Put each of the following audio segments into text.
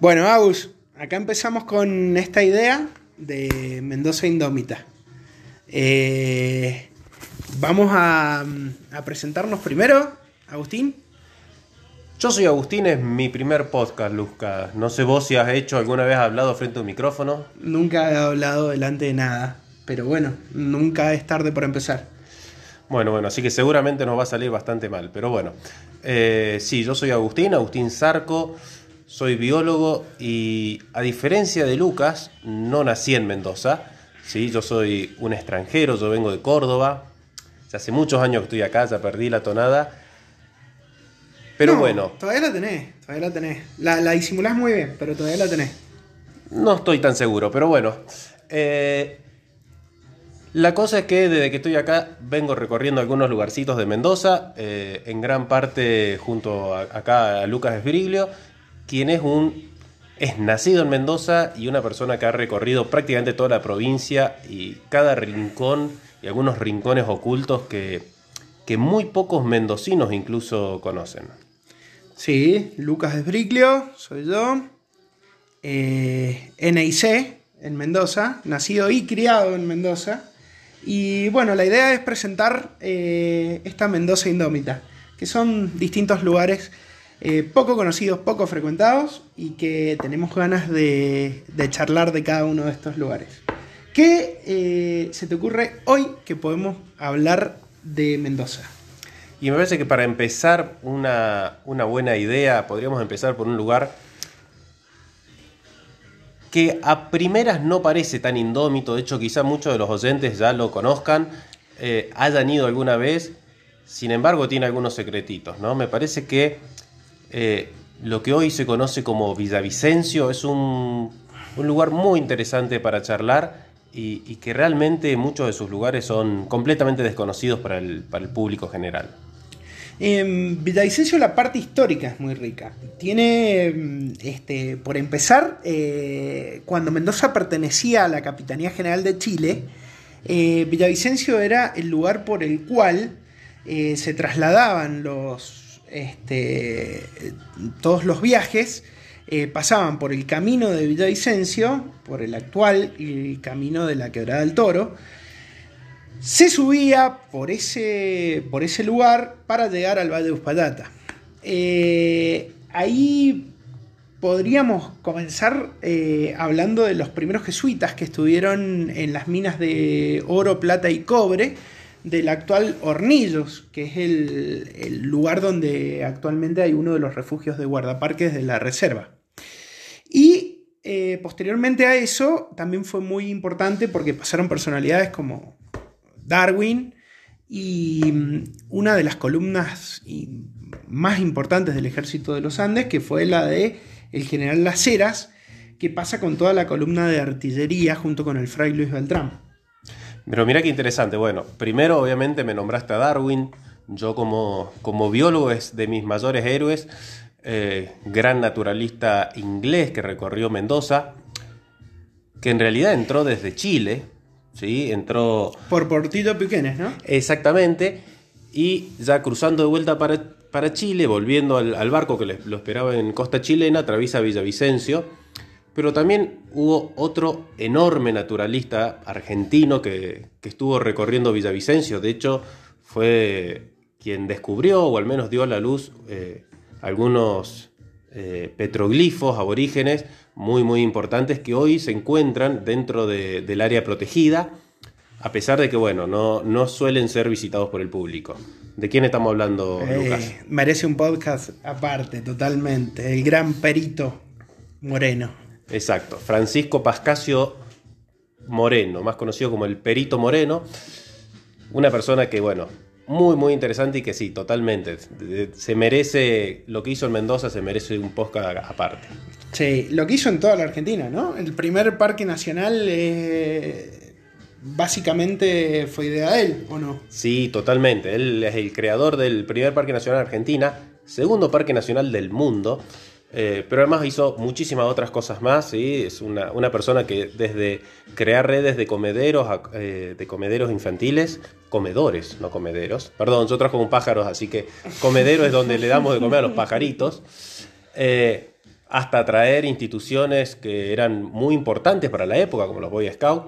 Bueno, Agus, acá empezamos con esta idea de Mendoza Indómita. Eh, vamos a, a presentarnos primero, Agustín. Yo soy Agustín, es mi primer podcast, Luzca. No sé vos si has hecho alguna vez hablado frente a un micrófono. Nunca he hablado delante de nada, pero bueno, nunca es tarde por empezar. Bueno, bueno, así que seguramente nos va a salir bastante mal, pero bueno. Eh, sí, yo soy Agustín, Agustín Zarco, soy biólogo y a diferencia de Lucas, no nací en Mendoza. Sí, yo soy un extranjero, yo vengo de Córdoba. Ya hace muchos años que estoy acá, ya perdí la tonada. Pero No, bueno, Todavía la tenés, todavía la tenés. La, la disimulás muy bien, pero todavía la tenés. No estoy tan seguro, pero bueno. Eh, la cosa es que desde que estoy acá vengo recorriendo algunos lugarcitos de Mendoza, eh, en gran parte junto a, acá a Lucas Esbriglio, quien es un es nacido en Mendoza y una persona que ha recorrido prácticamente toda la provincia y cada rincón y algunos rincones ocultos que, que muy pocos mendocinos incluso conocen. Sí, Lucas Esbriglio, soy yo. Eh, NIC en Mendoza, nacido y criado en Mendoza. Y bueno, la idea es presentar eh, esta Mendoza Indómita, que son distintos lugares eh, poco conocidos, poco frecuentados y que tenemos ganas de, charlar de cada uno de estos lugares. ¿Qué eh, se te ocurre hoy que podemos hablar de Mendoza? Y me parece que para empezar una, una buena idea, podríamos empezar por un lugar que a primeras no parece tan indómito, de hecho quizá muchos de los oyentes ya lo conozcan, eh, hayan ido alguna vez, sin embargo tiene algunos secretitos, ¿no? Me parece que eh, lo que hoy se conoce como Villavicencio es un, un lugar muy interesante para charlar y, que realmente muchos de sus lugares son completamente desconocidos para el, para el público general. En Villavicencio la parte histórica es muy rica. Tiene, mm, este, por empezar, eh, cuando Mendoza pertenecía a la Capitanía General de Chile, eh, Villavicencio era el lugar por el cual eh, se trasladaban los, este, todos los viajes, eh, pasaban por el camino de Villavicencio, por el actual el camino de la Quebrada del Toro, se subía por ese, por ese lugar para llegar al Valle de Uspallata. Eh, ahí podríamos comenzar eh, hablando de los primeros jesuitas que estuvieron en las minas de oro, plata y cobre del actual Hornillos, que es el, lugar donde actualmente hay uno de los refugios de guardaparques de la reserva. Y eh, posteriormente a eso también fue muy importante porque pasaron personalidades como Darwin y mm, una de las columnas más importantes del ejército de los Andes, que fue la de el general Las Heras, que pasa con toda la columna de artillería junto con el fray Luis Beltrán. Pero mira qué interesante. Bueno, primero obviamente me nombraste a Darwin. Yo como, como biólogo es de mis mayores héroes. eh, gran naturalista inglés que recorrió Mendoza. Que en realidad entró desde Chile. ¿sí? Entró Por Portillo Piquenes, ¿no? exactamente. Y ya cruzando de vuelta para, para Chile, volviendo al, al barco que le- lo esperaba en costa chilena, atraviesa Villavicencio. Pero también hubo otro enorme naturalista argentino que, que estuvo recorriendo Villavicencio. De hecho, fue quien descubrió, o al menos dio a la luz, eh, algunos eh, petroglifos aborígenes muy, muy importantes que hoy se encuentran dentro de- del área protegida, a pesar de que, bueno, no, no suelen ser visitados por el público. ¿De quién estamos hablando, Eh, Lucas? merece un podcast aparte, totalmente. El gran perito Moreno. Exacto, Francisco Pascasio Moreno, más conocido como el Perito Moreno, una persona que, bueno, muy, muy interesante y que sí, totalmente, se merece, lo que hizo en Mendoza se merece un podcast aparte. Sí, lo que hizo en toda la Argentina, ¿no? El primer parque nacional eh, básicamente fue idea de él, ¿o no? Sí, totalmente, él es el creador del primer Parque Nacional de Argentina, segundo Parque Nacional del mundo, eh, pero además hizo muchísimas otras cosas más, ¿sí? es una, una persona que desde crear redes de comederos, eh, de comederos infantiles, comedores, no comederos, perdón, yo trajo pájaros, así que comedero es donde le damos de comer a los pajaritos, eh, hasta traer instituciones que eran muy importantes para la época, como los Boy Scouts.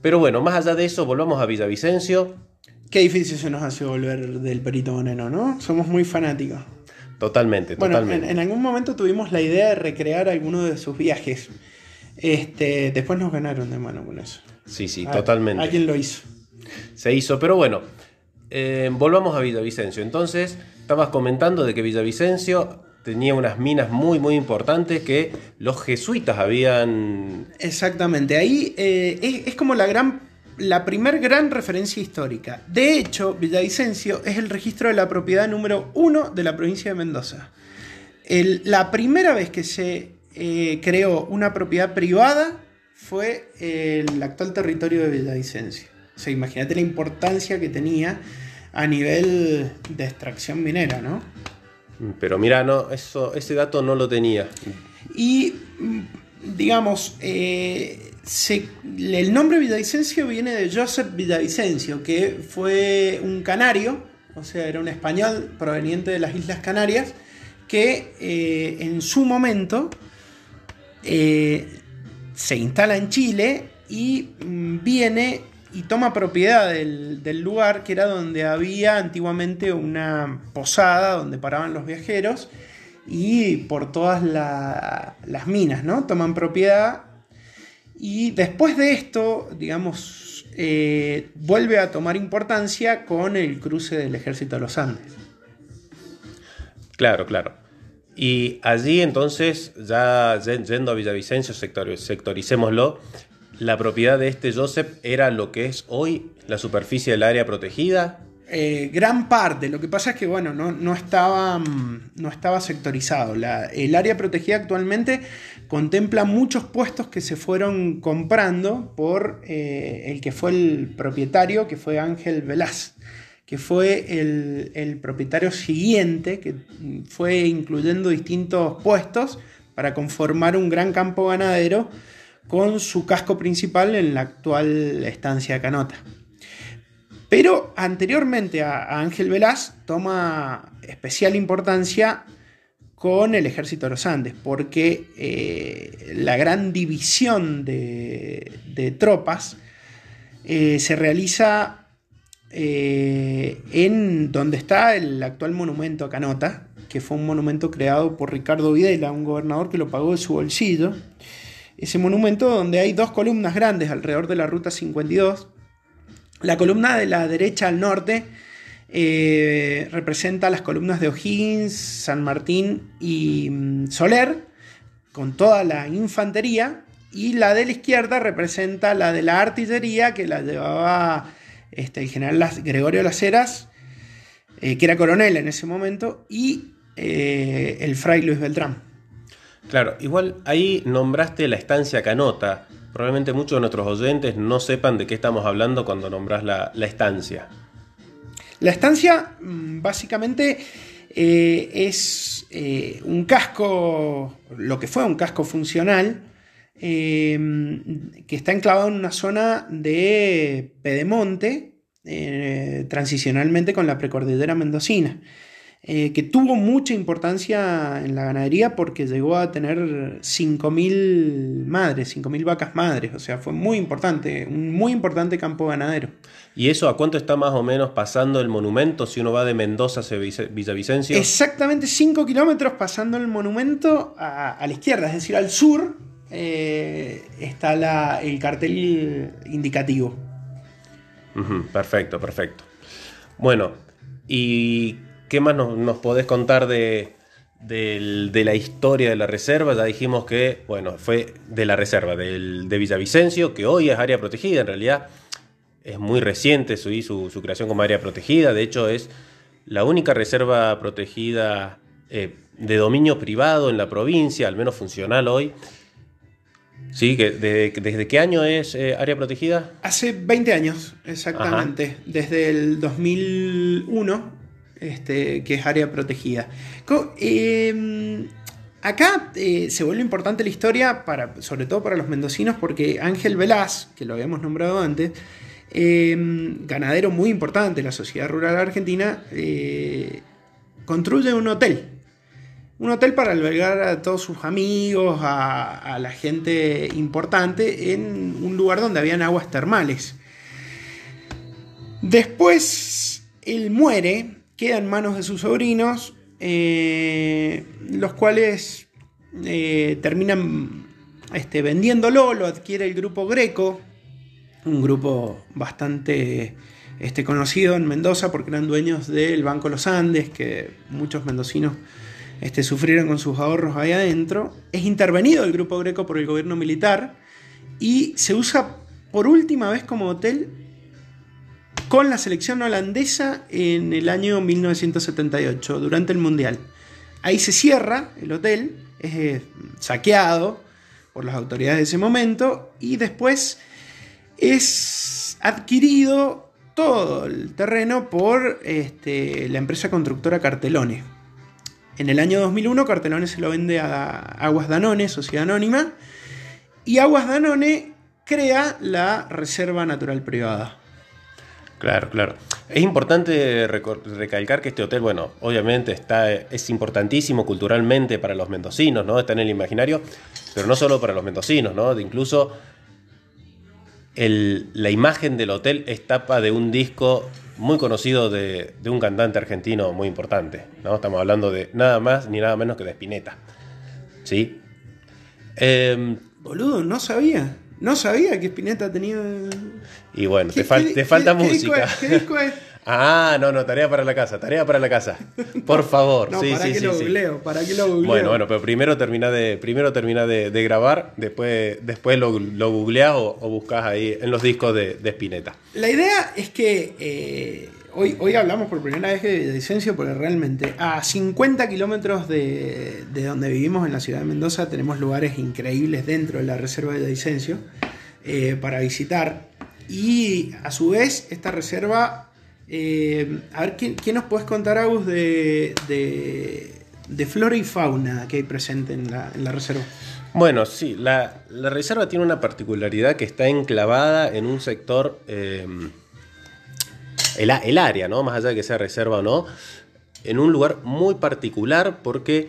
Pero bueno, más allá de eso, volvamos a Villavicencio. Qué difícil se nos hace volver del Perito Moreno, ¿no? Somos muy fanáticos. Totalmente, Bueno, totalmente. en, en algún momento tuvimos la idea de recrear alguno de sus viajes. Este, después nos ganaron de mano con eso. Sí, sí, Ah, totalmente. Alguien lo hizo. Se hizo, pero bueno, eh, volvamos a Villavicencio. Entonces, estabas comentando de que Villavicencio tenía unas minas muy, muy importantes que los jesuitas habían... Exactamente. Ahí eh, es, es como la gran. La primer gran referencia histórica. De hecho, Villavicencio es el registro de la propiedad número uno de la provincia de Mendoza. El- la primera vez que se eh, creó una propiedad privada fue el actual territorio de Villavicencio. O sea, imagínate la importancia que tenía a nivel de extracción minera, ¿no? Pero mira, no, eso, ese dato no lo tenía. Y, digamos, eh, el nombre Villavicencio viene de Joseph Villavicencio, que fue un canario, o sea, era un español proveniente de las Islas Canarias, que eh, en su momento eh, se instala en Chile y mm, viene y toma propiedad del, lugar que era donde había antiguamente una posada donde paraban los viajeros y por todas la- las minas, ¿no? Toman propiedad y después de esto, digamos, eh, vuelve a tomar importancia con el cruce del ejército de los Andes. Claro, claro. Y allí entonces, ya yen- yendo a Villavicencio, sector- sectoricémoslo, la propiedad de este Joseph era lo que es hoy la superficie del área protegida. Eh, gran parte, lo que pasa es que bueno, no, estaba, mm, no estaba sectorizado. El área protegida actualmente contempla muchos puestos que se fueron comprando por eh, el que fue el propietario, que fue Ángel Velaz, que fue el, propietario siguiente, que mm, fue incluyendo distintos puestos para conformar un gran campo ganadero con su casco principal en la actual estancia Canota. Pero anteriormente a, Ángel Velaz toma especial importancia con el ejército de los Andes, porque eh, la gran división de, de tropas eh, se realiza eh, en donde está el actual monumento a Canota, que fue un monumento creado por Ricardo Videla, un gobernador que lo pagó de su bolsillo. Ese monumento donde hay dos columnas grandes alrededor de la Ruta 52, la columna de la derecha al norte eh, representa las columnas de O'Higgins, San Martín y mm, Soler, con toda la infantería, y la de la izquierda representa la de la artillería que la llevaba este, el general Las- Gregorio Las Heras, eh, que era coronel en ese momento, y eh, el fray Luis Beltrán. Claro, igual ahí nombraste la estancia Canota. Probablemente muchos de nuestros oyentes no sepan de qué estamos hablando cuando nombras la, estancia. La estancia mm, básicamente eh, es eh, un casco, lo que fue un casco funcional, eh, que está enclavado en una zona de Pedemonte, eh, transicionalmente con la precordillera mendocina, eh, que tuvo mucha importancia en la ganadería porque llegó a tener 5.000 madres, 5.000 vacas madres, o sea, fue muy importante, un muy importante campo ganadero. ¿Y eso a cuánto está más o menos pasando el monumento si uno va de Mendoza hacia Vice- Villavicencio? Exactamente 5 kilómetros pasando el monumento a, a la izquierda, es decir, al sur eh, está la- el cartel indicativo. Perfecto, perfecto. Bueno, ¿y qué más nos, nos podés contar de, de la historia de la reserva? Ya dijimos que, bueno, fue de la reserva del, de Villavicencio, que hoy es área protegida, en realidad es muy reciente su, su, su creación como área protegida, de hecho es la única reserva protegida eh, de dominio privado en la provincia, al menos funcional hoy. Sí, que de- ¿desde qué año es eh, área protegida? Hace 20 años, exactamente, desde el 2001, este, que es área protegida. Eh, acá eh, se vuelve importante la historia, para, sobre todo para los mendocinos, porque Ángel Velaz, que lo habíamos nombrado antes, eh, ganadero muy importante de la sociedad rural argentina, eh, construye un hotel. un hotel para albergar a todos sus amigos, a, la gente importante, en un lugar donde habían aguas termales. Después, él muere, queda en manos de sus sobrinos, eh, los cuales eh, terminan este, vendiéndolo, lo adquiere el grupo Greco, un grupo bastante este, conocido en Mendoza porque eran dueños del Banco Los Andes, que muchos mendocinos este, sufrieron con sus ahorros ahí adentro. Es intervenido el grupo Greco por el gobierno militar y se usa por última vez como hotel con la selección holandesa en el año 1978, durante el Mundial. Ahí se cierra el hotel, es eh, saqueado por las autoridades de ese momento y después es adquirido todo el terreno por este, la empresa constructora Cartelone. En el año 2001 Cartelone se lo vende a Aguas Danone, sociedad anónima, y Aguas Danone crea la Reserva Natural Privada. Claro, claro. Es importante recalcar que este hotel, bueno, obviamente está, es importantísimo culturalmente para los mendocinos, ¿no? Está en el imaginario, pero no solo para los mendocinos, ¿no? incluso la imagen del hotel es tapa de un disco muy conocido de, un cantante argentino muy importante. ¿no? Estamos hablando de nada más ni nada menos que de Spinetta. ¿Sí? Em, Boludo, no sabía. No sabía que Spinetta tenía. Y bueno, te, falta música. ¿Qué disco es? Ah, no, no, tarea para la casa, tarea para la casa. Por favor. no, para, que lo googleo, para que lo googleo. Bueno, bueno, pero primero termina de, primero termina de, grabar, después, después lo, lo googleás o, o, buscas ahí en los discos de, de Spinetta. La idea es que eh, hoy, hoy hablamos por primera vez de Vicencio porque realmente a 50 kilómetros de, de, donde vivimos en la ciudad de Mendoza tenemos lugares increíbles dentro de la reserva de Vicencio eh, para visitar. Y a su vez, esta reserva eh, a ver, ¿qué, nos puedes contar, Agus, de, de, flora y fauna que hay presente en la, reserva? Bueno, sí, la, reserva tiene una particularidad que está enclavada en un sector, eh, el, área, ¿no? Más allá de que sea reserva o no, en un lugar muy particular porque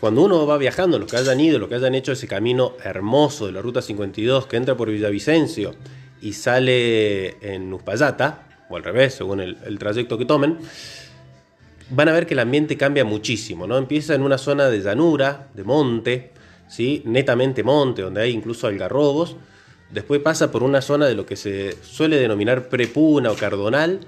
cuando uno va viajando, los que hayan ido, los que hayan hecho ese camino hermoso de la Ruta 52 que entra por Villavicencio y sale en Uspallata, o al revés, según el, trayecto que tomen, van a ver que el ambiente cambia muchísimo, ¿no? Empieza en una zona de llanura, de monte, ¿sí? netamente monte, donde hay incluso algarrobos, después pasa por una zona de lo que se suele denominar prepuna o cardonal,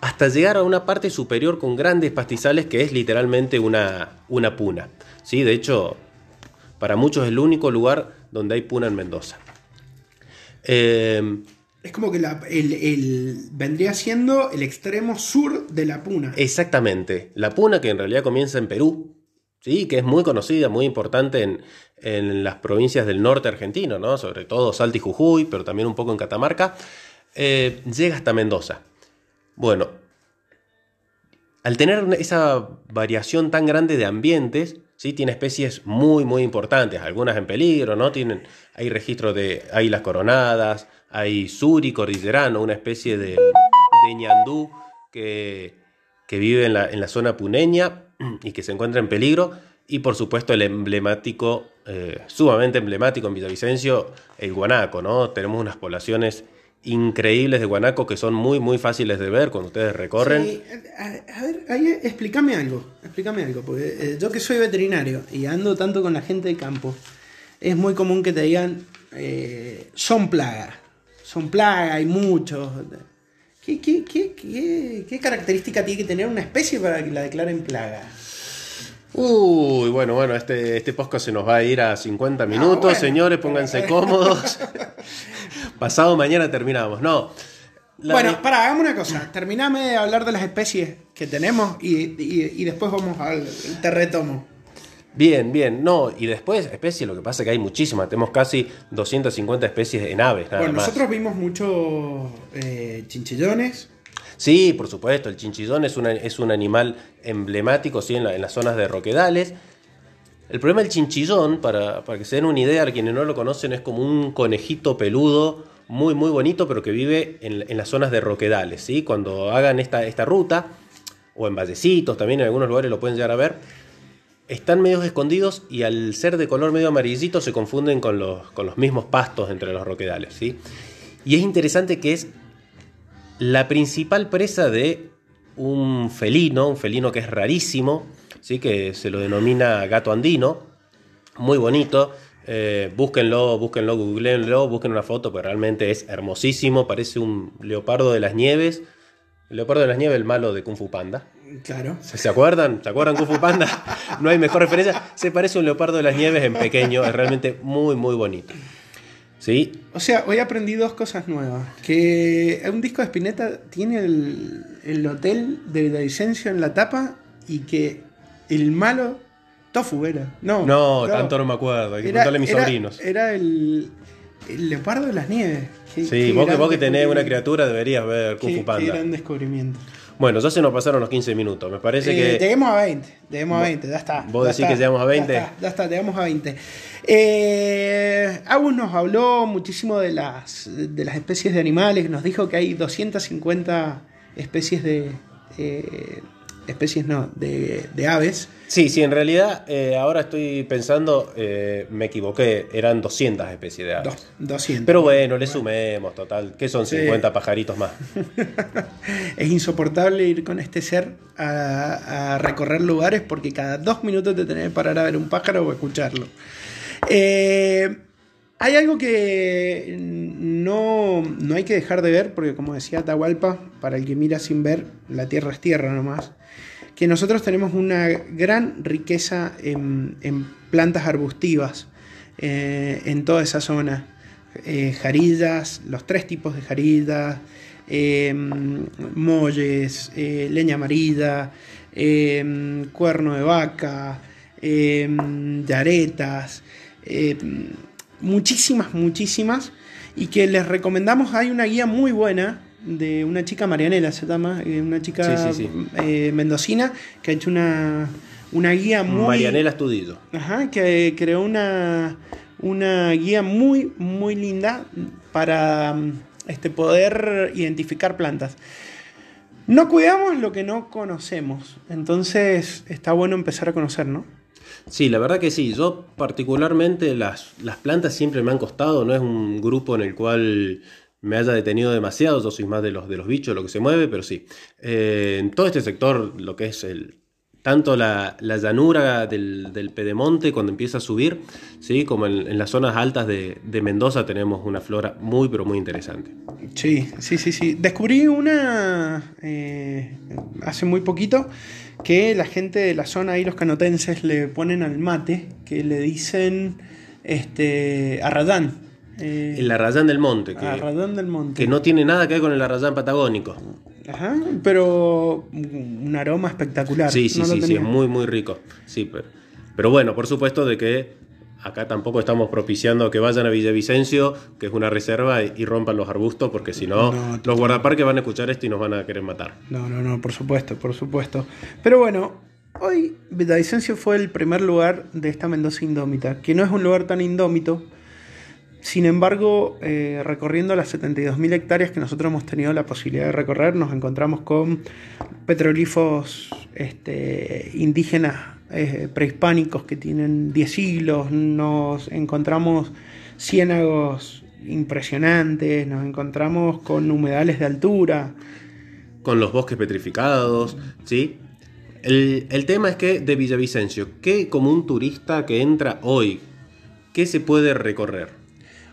hasta llegar a una parte superior con grandes pastizales que es literalmente una, una puna. ¿sí? De hecho, para muchos es el único lugar donde hay puna en Mendoza. Eh, es como que el, vendría siendo el extremo sur de la Puna. Exactamente. La Puna, que en realidad comienza en Perú, ¿sí? que es muy conocida, muy importante en, las provincias del norte argentino, ¿no? sobre todo Salta y Jujuy, pero también un poco en Catamarca, eh, llega hasta Mendoza. Bueno, al tener esa variación tan grande de ambientes, ¿sí? tiene especies muy, muy importantes, algunas en peligro, ¿no? Tienen, hay registros de águilas coronadas, hay suri cordillerano, una especie de, de ñandú que, vive en la, zona puneña y que se encuentra en peligro. Y por supuesto el emblemático, eh, sumamente emblemático en Villavicencio, el guanaco, ¿no? Tenemos unas poblaciones increíbles de guanaco que son muy muy fáciles de ver cuando ustedes recorren. A, ver, ahí explícame algo, explícame algo, porque eh, yo que soy veterinario y ando tanto con la gente de campo, es muy común que te digan eh, son plagas son plagas, hay muchos. ¿Qué, qué, característica tiene que tener una especie para que la declaren plaga? Uy, bueno, bueno, este, este podcast se nos va a ir a 50 minutos, señores, pónganse cómodos. Pasado mañana terminamos. No. Bueno, para, hagamos una cosa. Terminame de hablar de las especies que tenemos y, después vamos al te retomo. Bien, bien. No, y después, especies, lo que pasa es que hay muchísimas. Tenemos casi 250 especies en aves. bueno, nosotros vimos muchos eh, chinchillones. Sí, por supuesto. El chinchillón es, es un animal emblemático ¿sí? en, las zonas de roquedales. El problema del chinchillón, para, para que se den una idea, a quienes no lo conocen, es como un conejito peludo, muy, muy bonito, pero que vive en, las zonas de roquedales. ¿sí? Cuando hagan esta, esta ruta o en vallecitos, también en algunos lugares lo pueden llegar a ver, están medios escondidos y al ser de color medio amarillito se confunden con los, con los mismos pastos entre los roquedales. ¿sí? Y es interesante que es la principal presa de un felino, un felino que es rarísimo, ¿sí? que se lo denomina gato andino, muy bonito. Eh, búsquenlo, búsquenlo, googleenlo, busquen una foto, porque realmente es hermosísimo, parece un leopardo de las nieves. Leopardo de las nieves, el malo de Kung Fu Panda. Claro. ¿Se, acuerdan? ¿Se acuerdan Kung Fu Panda? No hay mejor referencia. Se parece a un leopardo de las nieves en pequeño, es realmente muy, muy bonito. ¿Sí? O sea, hoy aprendí dos cosas nuevas. Que un disco de Spinetta tiene el, el hotel de Villavicencio en la tapa y que el malo Tofu era. No, No, claro. tanto no me acuerdo, hay que Era- preguntarle a mis era- sobrinos. Era el, el leopardo de las nieves. Qué- Sí, qué vos que, vos que tenés una criatura deberías ver Kung Qué, Fu qué Panda. gran descubrimiento. Bueno, ya se nos pasaron los 15 minutos. Me parece Eh, que. Lleguemos a 20, lleguemos a 20, ya está. vos ya decís está, que llegamos a 20. Ya está, ya está, llegamos a 20. Eh, Agus nos habló muchísimo de las, de las especies de animales, nos dijo que hay 250 especies de... eh, especies no, de, de aves. Sí, sí, en realidad eh, ahora estoy pensando, eh, me equivoqué, eran 200 especies de aves. Dos- 200. Pero bueno, le sumemos, total, que son Sí. 50 pajaritos más. Es insoportable ir con este ser a, a recorrer lugares porque cada dos minutos te tenés que parar a ver un pájaro o escucharlo. Eh, hay algo que no, no hay que dejar de ver, porque como decía Atahualpa, para el que mira sin ver, la tierra es tierra nomás, que nosotros tenemos una gran riqueza en, plantas arbustivas eh, en toda esa zona. Eh, jarillas, los tres tipos de jarillas, eh, molles, eh, leña amarilla, eh, cuerno de vaca, yaretas, muchísimas, muchísimas, y que les recomendamos, hay una guía muy buena de una chica Marianela, se llama, eh, una chica Sí, sí, sí. eh, mendocina, que ha hecho una, una guía muy... Marianela Estudillo. Ajá, que creó una, una guía muy, muy linda para mm, este, poder identificar plantas. No cuidamos lo que no conocemos, entonces está bueno empezar a conocer, ¿no? Sí, la verdad que sí. Yo particularmente las, las plantas siempre me han costado. No es un grupo en el cual me haya detenido demasiado. Yo soy más de los, de los bichos, lo que se mueve, pero sí. Eh, en todo este sector, lo que es el tanto la, la llanura del, del Pedemonte cuando empieza a subir, ¿sí? como en, las zonas altas de, de Mendoza tenemos una flora muy, pero muy interesante. Sí, sí, sí, sí. Descubrí una eh, hace muy poquito que la gente de la zona ahí, los canotenses, le ponen al mate, que le dicen este arradán. Eh, El arrayán del monte, que, arradán del monte. que no tiene nada que ver con el arrayán patagónico. Ajá, pero un aroma espectacular. Sí, sí, No sí, es muy, muy rico. Sí, pero, pero bueno, por supuesto de que acá tampoco estamos propiciando que vayan a Villavicencio, que es una reserva, y, y rompan los arbustos, porque si no, No, los guardaparques van a escuchar esto y nos van a querer matar. No, no, no, por supuesto, por supuesto. Pero bueno, hoy Villavicencio fue el primer lugar de esta Mendoza indómita, que no es un lugar tan indómito. Sin embargo, eh, recorriendo las 72.000 hectáreas que nosotros hemos tenido la posibilidad de recorrer, nos encontramos con petroglifos este, indígenas eh, prehispánicos que tienen 10 siglos, nos encontramos ciénagos impresionantes, nos encontramos con humedales de altura, Con los bosques petrificados, ¿sí? El, el tema es que de Villavicencio, ¿qué como un turista que entra hoy, qué se puede recorrer?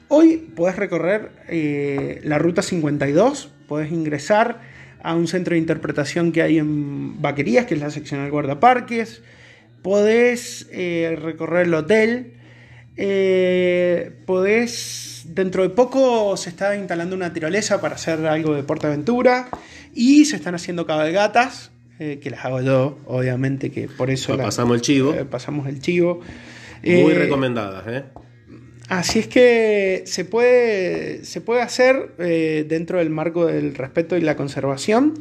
Hoy podés recorrer eh, la ruta 52, podés ingresar a un centro de interpretación que hay en Vaquerías, que es la seccional guardaparques, podés eh, recorrer el hotel, eh, podés, dentro de poco se está instalando una tirolesa para hacer algo de Portaventura y se están haciendo cabalgatas, eh, que las hago yo, obviamente que por eso las- pasamos el chivo. pasamos el chivo. Muy recomendadas, ¿eh? Así es que se puede, se puede hacer eh, dentro del marco del respeto y la conservación.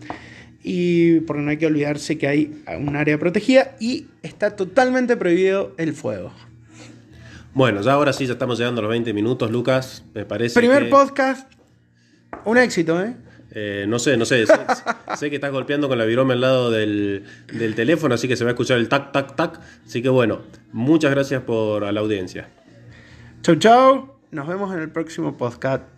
Y porque no hay que olvidarse que hay un área protegida y está totalmente prohibido el fuego. Bueno, ya ahora sí, ya estamos llegando a los 20 minutos, Lucas. Me parece Primer que- podcast, un éxito, ¿eh? Eh, no sé, no sé. sé, sé que estás golpeando con la virome al lado del, del teléfono, así que se va a escuchar el tac, tac, tac. Así que bueno, muchas gracias por a la audiencia. Chau, chau. Nos vemos en el próximo podcast.